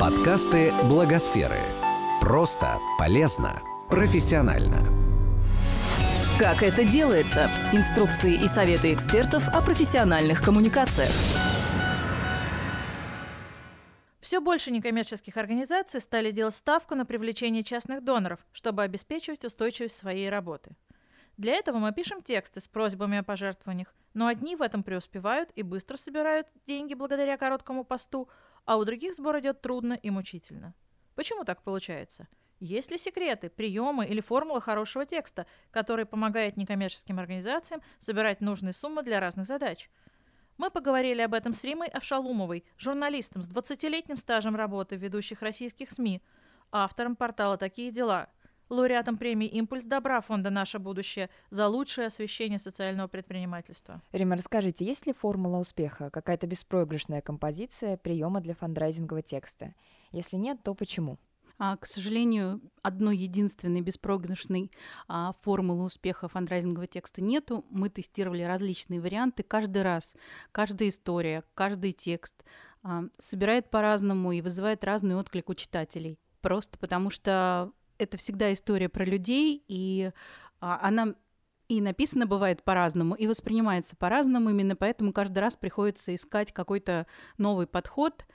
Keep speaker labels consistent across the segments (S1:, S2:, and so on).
S1: Подкасты Благосферы. Просто, полезно, профессионально.
S2: Как это делается? Инструкции и советы экспертов о профессиональных коммуникациях.
S3: Все больше некоммерческих организаций стали делать ставку на привлечение частных доноров, чтобы обеспечивать устойчивость своей работы. Для этого мы пишем тексты с просьбами о пожертвованиях, но одни в этом преуспевают и быстро собирают деньги благодаря короткому посту, а у других сбор идет трудно и мучительно. Почему так получается? Есть ли секреты, приемы или формула хорошего текста, который помогает некоммерческим организациям собирать нужные суммы для разных задач? Мы поговорили об этом с Римой Авшалумовой, журналистом с 20-летним стажем работы в ведущих российских СМИ, автором портала «Такие дела», лауреатом премии «Импульс добра» фонда «Наше будущее» за лучшее освещение социального предпринимательства.
S4: Рима, расскажите, есть ли формула успеха, какая-то беспроигрышная композиция приема для фандрайзингового текста? Если нет, то почему?
S5: А, к сожалению, одной единственной беспроигрышной а, формулы успеха фандрайзингового текста нету. Мы тестировали различные варианты. Каждый раз, каждая история, каждый текст а, собирает по-разному и вызывает разный отклик у читателей. Просто потому что это всегда история про людей, и а, она и написана бывает по-разному, и воспринимается по-разному. Именно поэтому каждый раз приходится искать какой-то новый подход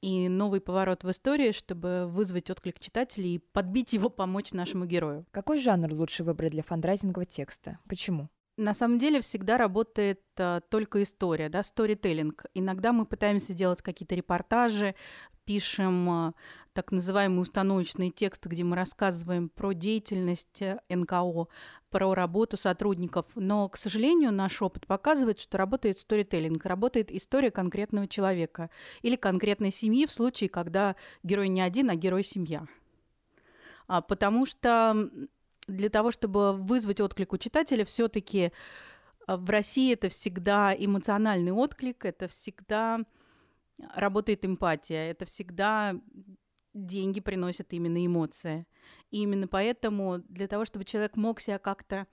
S5: и новый поворот в истории, чтобы вызвать отклик читателей и подбить его, помочь нашему герою.
S4: Какой жанр лучше выбрать для фандрайзингового текста? Почему?
S5: На самом деле всегда работает а, только история, да, сторителлинг. Иногда мы пытаемся делать какие-то репортажи, пишем а, так называемые установочные тексты, где мы рассказываем про деятельность э, НКО, про работу сотрудников. Но, к сожалению, наш опыт показывает, что работает сторителлинг, работает история конкретного человека или конкретной семьи в случае, когда герой не один, а герой-семья. А, потому что для того, чтобы вызвать отклик у читателя, все-таки а, в России это всегда эмоциональный отклик, это всегда работает эмпатия, это всегда деньги приносят именно эмоции. И именно поэтому для того, чтобы человек мог себя как-то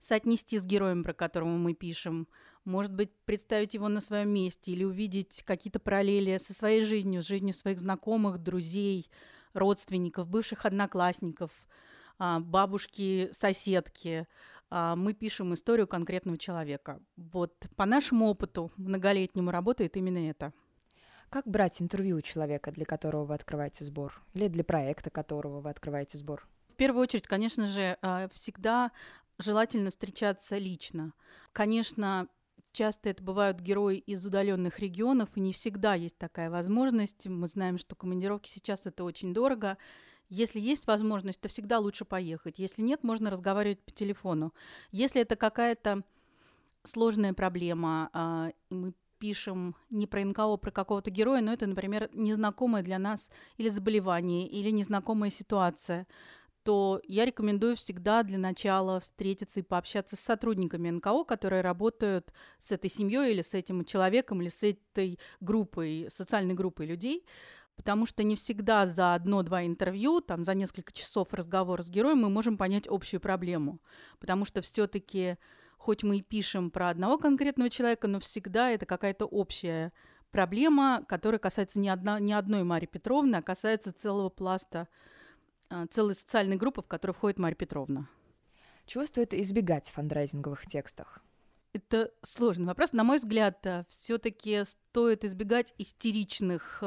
S5: соотнести с героем, про которого мы пишем, может быть, представить его на своем месте или увидеть какие-то параллели со своей жизнью, с жизнью своих знакомых, друзей, родственников, бывших одноклассников, бабушки, соседки. А, мы пишем историю конкретного человека. Вот по нашему опыту многолетнему работает именно это.
S4: Как брать интервью у человека, для которого вы открываете сбор? Или для проекта, которого вы открываете сбор?
S5: В первую очередь, конечно же, а, всегда желательно встречаться лично. Конечно, часто это бывают герои из удаленных регионов, и не всегда есть такая возможность. Мы знаем, что командировки сейчас это очень дорого. Если есть возможность, то всегда лучше поехать. Если нет, можно разговаривать по телефону. Если это какая-то сложная проблема, а, мы пишем не про НКО, а про какого-то героя, но это, например, незнакомое для нас или заболевание, или незнакомая ситуация, то я рекомендую всегда для начала встретиться и пообщаться с сотрудниками НКО, которые работают с этой семьей или с этим человеком, или с этой группой, социальной группой людей, потому что не всегда за одно-два интервью, там, за несколько часов разговора с героем мы можем понять общую проблему, потому что все-таки хоть мы и пишем про одного конкретного человека, но всегда это какая-то общая проблема, которая касается не, одна, не одной Марии Петровны, а касается целого пласта, а, целой социальной группы, в которую входит Марья Петровна.
S4: Чего стоит избегать в фандрайзинговых текстах?
S5: Это сложный вопрос. На мой взгляд, э, все-таки стоит избегать истеричных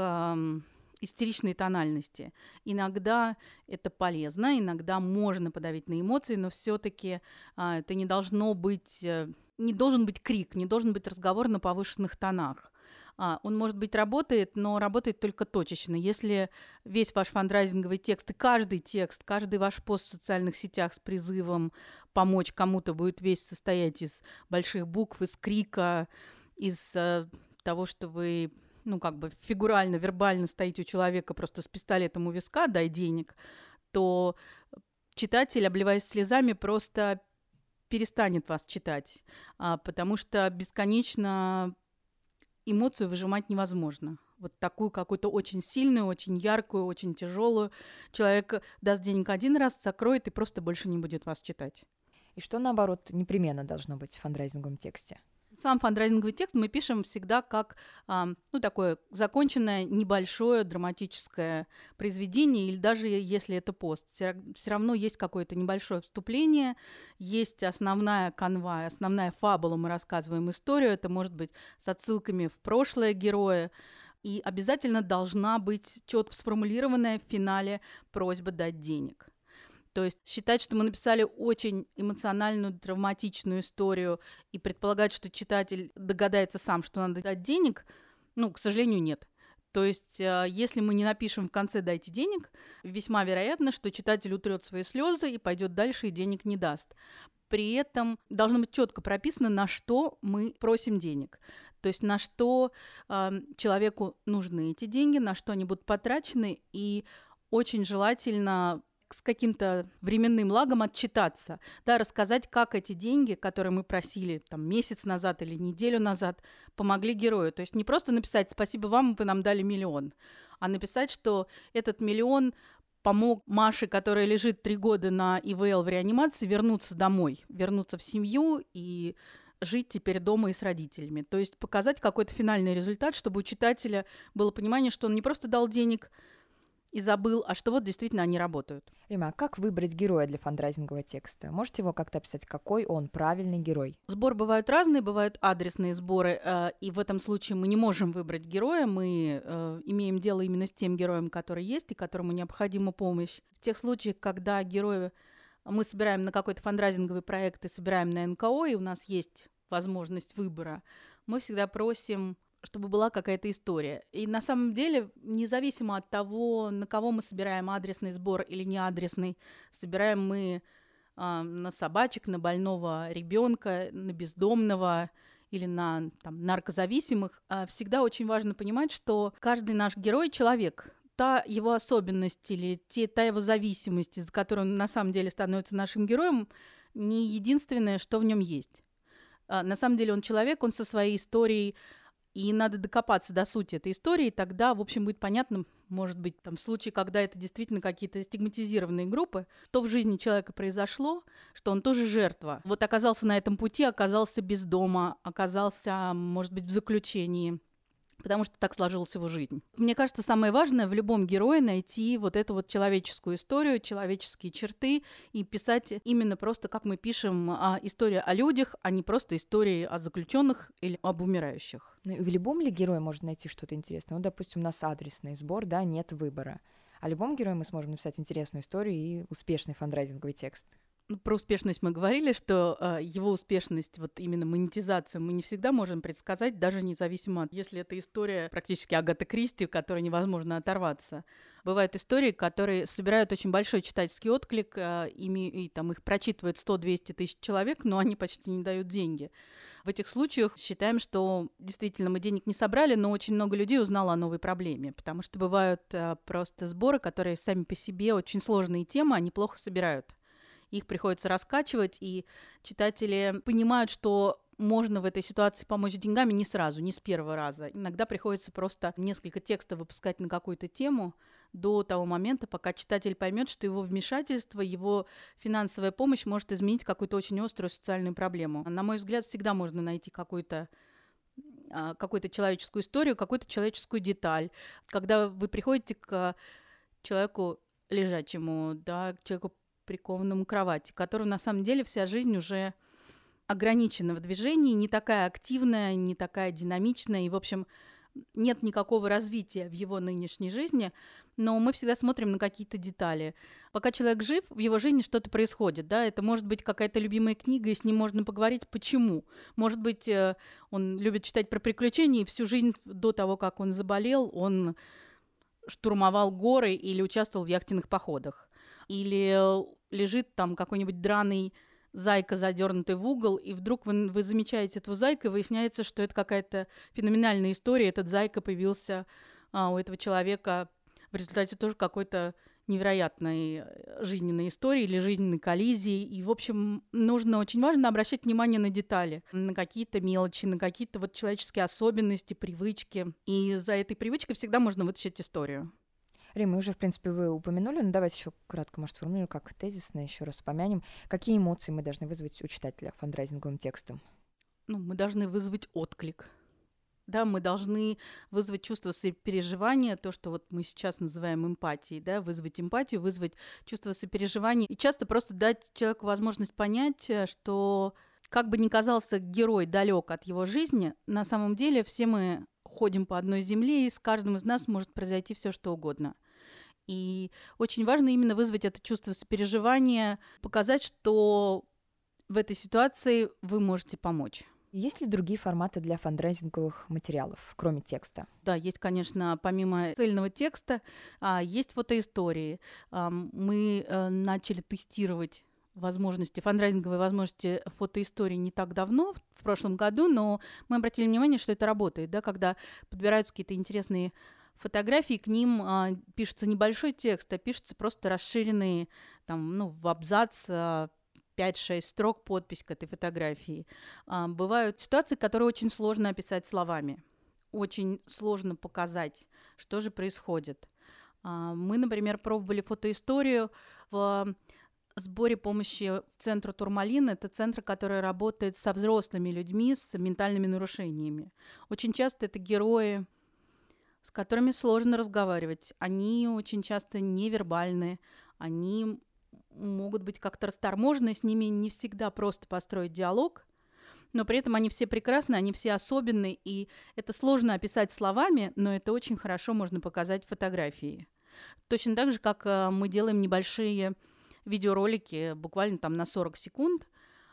S5: истеричной тональности. Иногда это полезно, иногда можно подавить на эмоции, но все-таки а, это не должно быть, а, не должен быть крик, не должен быть разговор на повышенных тонах. А, он, может быть, работает, но работает только точечно. Если весь ваш фандрайзинговый текст и каждый текст, каждый ваш пост в социальных сетях с призывом помочь кому-то будет весь состоять из больших букв, из крика, из э, того, что вы ну, как бы фигурально, вербально стоите у человека просто с пистолетом у виска, дай денег, то читатель, обливаясь слезами, просто перестанет вас читать, а, потому что бесконечно эмоцию выжимать невозможно. Вот такую какую-то очень сильную, очень яркую, очень тяжелую. Человек даст денег один раз, закроет и просто больше не будет вас читать.
S4: И что, наоборот, непременно должно быть в фандрайзинговом тексте?
S5: Сам фандрайзинговый текст мы пишем всегда как ну, такое законченное небольшое драматическое произведение, или даже если это пост. Все равно есть какое-то небольшое вступление, есть основная канва, основная фабула, мы рассказываем историю, это может быть с отсылками в прошлое героя, и обязательно должна быть четко сформулированная в финале просьба дать денег. То есть считать, что мы написали очень эмоциональную, драматичную историю и предполагать, что читатель догадается сам, что надо дать денег, ну, к сожалению, нет. То есть, э, если мы не напишем в конце «дайте денег», весьма вероятно, что читатель утрет свои слезы и пойдет дальше и денег не даст. При этом должно быть четко прописано, на что мы просим денег. То есть на что э, человеку нужны эти деньги, на что они будут потрачены, и очень желательно с каким-то временным лагом отчитаться, да, рассказать, как эти деньги, которые мы просили там месяц назад или неделю назад, помогли герою. То есть не просто написать «спасибо вам, вы нам дали миллион», а написать, что этот миллион помог Маше, которая лежит три года на ИВЛ в реанимации, вернуться домой, вернуться в семью и жить теперь дома и с родителями. То есть показать какой-то финальный результат, чтобы у читателя было понимание, что он не просто дал денег – и забыл, а что вот действительно они работают.
S4: Рима, а как выбрать героя для фандрайзингового текста? Можете его как-то описать, какой он правильный герой?
S5: Сбор бывают разные, бывают адресные сборы, э, и в этом случае мы не можем выбрать героя, мы э, имеем дело именно с тем героем, который есть и которому необходима помощь. В тех случаях, когда герои мы собираем на какой-то фандрайзинговый проект и собираем на НКО, и у нас есть возможность выбора, мы всегда просим чтобы была какая-то история. И на самом деле, независимо от того, на кого мы собираем адресный сбор или не адресный, собираем мы э, на собачек, на больного ребенка, на бездомного или на там, наркозависимых, э, всегда очень важно понимать, что каждый наш герой человек. Та его особенность или те, та его зависимость, из-за которой он на самом деле становится нашим героем, не единственное, что в нем есть. А, на самом деле он человек, он со своей историей, и надо докопаться до сути этой истории, тогда, в общем, будет понятно, может быть, там, в случае, когда это действительно какие-то стигматизированные группы, что в жизни человека произошло, что он тоже жертва. Вот оказался на этом пути, оказался без дома, оказался, может быть, в заключении, потому что так сложилась его жизнь. Мне кажется, самое важное в любом герое найти вот эту вот человеческую историю, человеческие черты и писать именно просто, как мы пишем, а, история о людях, а не просто истории о заключенных или об умирающих.
S4: Ну и в любом ли герое можно найти что-то интересное? Ну, допустим, у нас адресный сбор, да, нет выбора. А любом герою мы сможем написать интересную историю и успешный фандрайзинговый текст.
S5: Ну, про успешность мы говорили, что э, его успешность, вот именно монетизацию, мы не всегда можем предсказать, даже независимо от, если это история практически Агаты Кристи, в которой невозможно оторваться. Бывают истории, которые собирают очень большой читательский отклик, э, ими, и там их прочитывает 100-200 тысяч человек, но они почти не дают деньги. В этих случаях считаем, что действительно мы денег не собрали, но очень много людей узнало о новой проблеме, потому что бывают э, просто сборы, которые сами по себе очень сложные темы, они плохо собирают их приходится раскачивать, и читатели понимают, что можно в этой ситуации помочь деньгами не сразу, не с первого раза. Иногда приходится просто несколько текстов выпускать на какую-то тему до того момента, пока читатель поймет, что его вмешательство, его финансовая помощь может изменить какую-то очень острую социальную проблему. На мой взгляд, всегда можно найти какой-то а, какую-то человеческую историю, какую-то человеческую деталь. Когда вы приходите к человеку лежачему, да, к человеку прикованному к кровати, который на самом деле вся жизнь уже ограничена в движении, не такая активная, не такая динамичная, и, в общем, нет никакого развития в его нынешней жизни, но мы всегда смотрим на какие-то детали. Пока человек жив, в его жизни что-то происходит, да, это может быть какая-то любимая книга, и с ним можно поговорить, почему. Может быть, э, он любит читать про приключения, и всю жизнь до того, как он заболел, он штурмовал горы или участвовал в яхтенных походах или лежит там какой-нибудь драный зайка, задернутый в угол, и вдруг вы, вы замечаете этого зайка, и выясняется, что это какая-то феноменальная история. Этот зайка появился а, у этого человека в результате тоже какой-то невероятной э, жизненной истории или жизненной коллизии. И, в общем, нужно очень важно обращать внимание на детали, на какие-то мелочи, на какие-то вот человеческие особенности, привычки. И за этой привычкой всегда можно вытащить историю.
S4: Рим, мы уже, в принципе, вы упомянули, но давайте еще кратко, может, формулируем, как тезисно еще раз помянем. Какие эмоции мы должны вызвать у читателя фандрайзинговым текстом?
S5: ну, мы должны вызвать отклик. Да, мы должны вызвать чувство сопереживания, то, что вот мы сейчас называем эмпатией, да, вызвать эмпатию, вызвать чувство сопереживания и часто просто дать человеку возможность понять, э, что как бы ни казался герой далек от его жизни, на самом деле все мы ходим по одной земле, и с каждым из нас может произойти все что угодно. И очень важно именно вызвать это чувство сопереживания, показать, что в этой ситуации вы можете помочь.
S4: Есть ли другие форматы для фандрайзинговых материалов, кроме текста?
S5: Да, есть, конечно, помимо цельного текста, а, есть фотоистории. Мы э, начали тестировать возможности, фандрайзинговые возможности фотоистории не так давно, в прошлом году, но мы обратили внимание, что это работает, да, когда подбираются какие-то интересные фотографии, к ним а, пишется небольшой текст, а пишется просто расширенный, там, ну, в абзац а, 5-6 строк подпись к этой фотографии. А, бывают ситуации, которые очень сложно описать словами. Очень сложно показать, что же происходит. А, мы, например, пробовали фотоисторию в сборе помощи в центру Турмалин. Это центр, который работает со взрослыми людьми с ментальными нарушениями. Очень часто это герои, с которыми сложно разговаривать. Они очень часто невербальны, они могут быть как-то расторможены, с ними не всегда просто построить диалог, но при этом они все прекрасны, они все особенные, и это сложно описать словами, но это очень хорошо можно показать фотографии. Точно так же, как э, мы делаем небольшие видеоролики, буквально там на 40 секунд,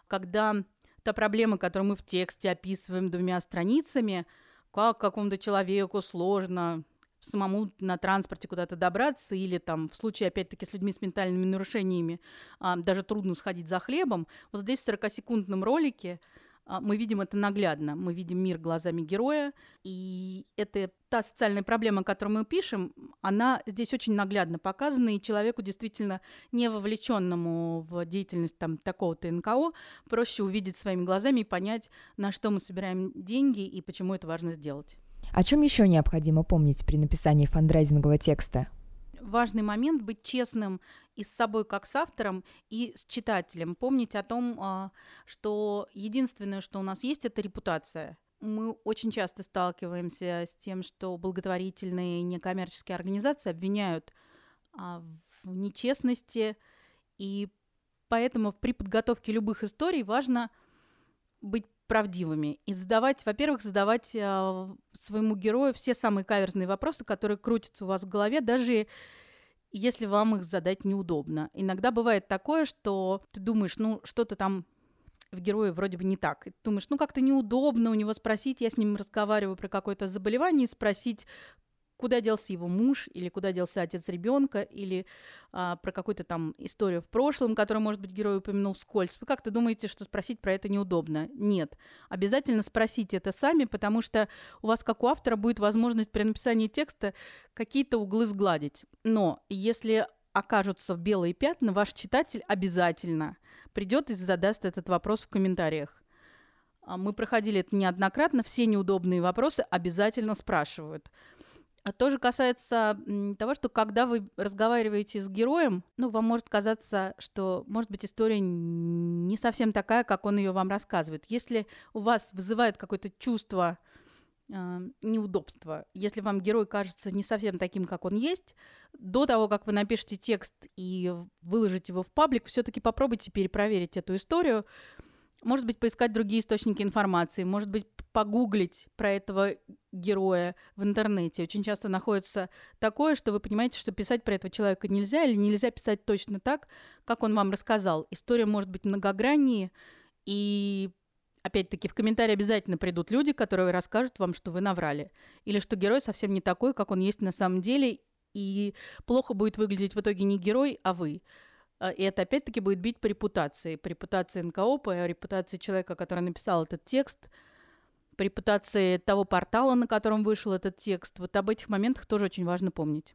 S5: когда та проблема, которую мы в тексте описываем двумя страницами, как какому-то человеку сложно самому на транспорте куда-то добраться, или там в случае, опять-таки, с людьми с ментальными нарушениями а, даже трудно сходить за хлебом. Вот здесь в 40-секундном ролике а, мы видим это наглядно. Мы видим мир глазами героя, и это та социальная проблема, которую мы пишем, она здесь очень наглядно показана, и человеку действительно не вовлеченному в деятельность там, такого-то НКО проще увидеть своими глазами и понять, на что мы собираем деньги и почему это важно сделать.
S4: О чем еще необходимо помнить при написании фандрайзингового текста?
S5: важный момент быть честным и с собой как с автором, и с читателем. Помнить о том, а, что единственное, что у нас есть, это репутация. Мы очень часто сталкиваемся с тем, что благотворительные некоммерческие организации обвиняют а, в нечестности, и поэтому при подготовке любых историй важно быть правдивыми. И задавать, во-первых, задавать э, своему герою все самые каверзные вопросы, которые крутятся у вас в голове, даже если вам их задать неудобно. Иногда бывает такое, что ты думаешь, ну, что-то там в герое вроде бы не так. И ты думаешь, ну как-то неудобно у него спросить, я с ним разговариваю про какое-то заболевание, спросить, куда делся его муж, или куда делся отец ребенка, или а, про какую-то там историю в прошлом, которую, может быть, герой упомянул вскользь. Вы как-то думаете, что спросить про это неудобно? Нет. Обязательно спросите это сами, потому что у вас, как у автора, будет возможность при написании текста какие-то углы сгладить. Но если окажутся белые пятна, ваш читатель обязательно придет и задаст этот вопрос в комментариях. А, мы проходили это неоднократно, все неудобные вопросы обязательно спрашивают. А тоже касается того, что когда вы разговариваете с героем, ну, вам может казаться, что, может быть, история не совсем такая, как он ее вам рассказывает. Если у вас вызывает какое-то чувство э, неудобства, если вам герой кажется не совсем таким, как он есть, до того, как вы напишете текст и выложите его в паблик, все-таки попробуйте перепроверить эту историю, может быть, поискать другие источники информации, может быть, погуглить про этого героя в интернете. Очень часто находится такое, что вы понимаете, что писать про этого человека нельзя или нельзя писать точно так, как он вам рассказал. История может быть многограннее, и опять-таки в комментарии обязательно придут люди, которые расскажут вам, что вы наврали, или что герой совсем не такой, как он есть на самом деле, и плохо будет выглядеть в итоге не герой, а вы. А, и это опять-таки будет бить по репутации, по репутации НКО, по репутации человека, который написал этот текст, по репутации того портала, на котором вышел этот текст. Вот об этих моментах тоже очень важно помнить.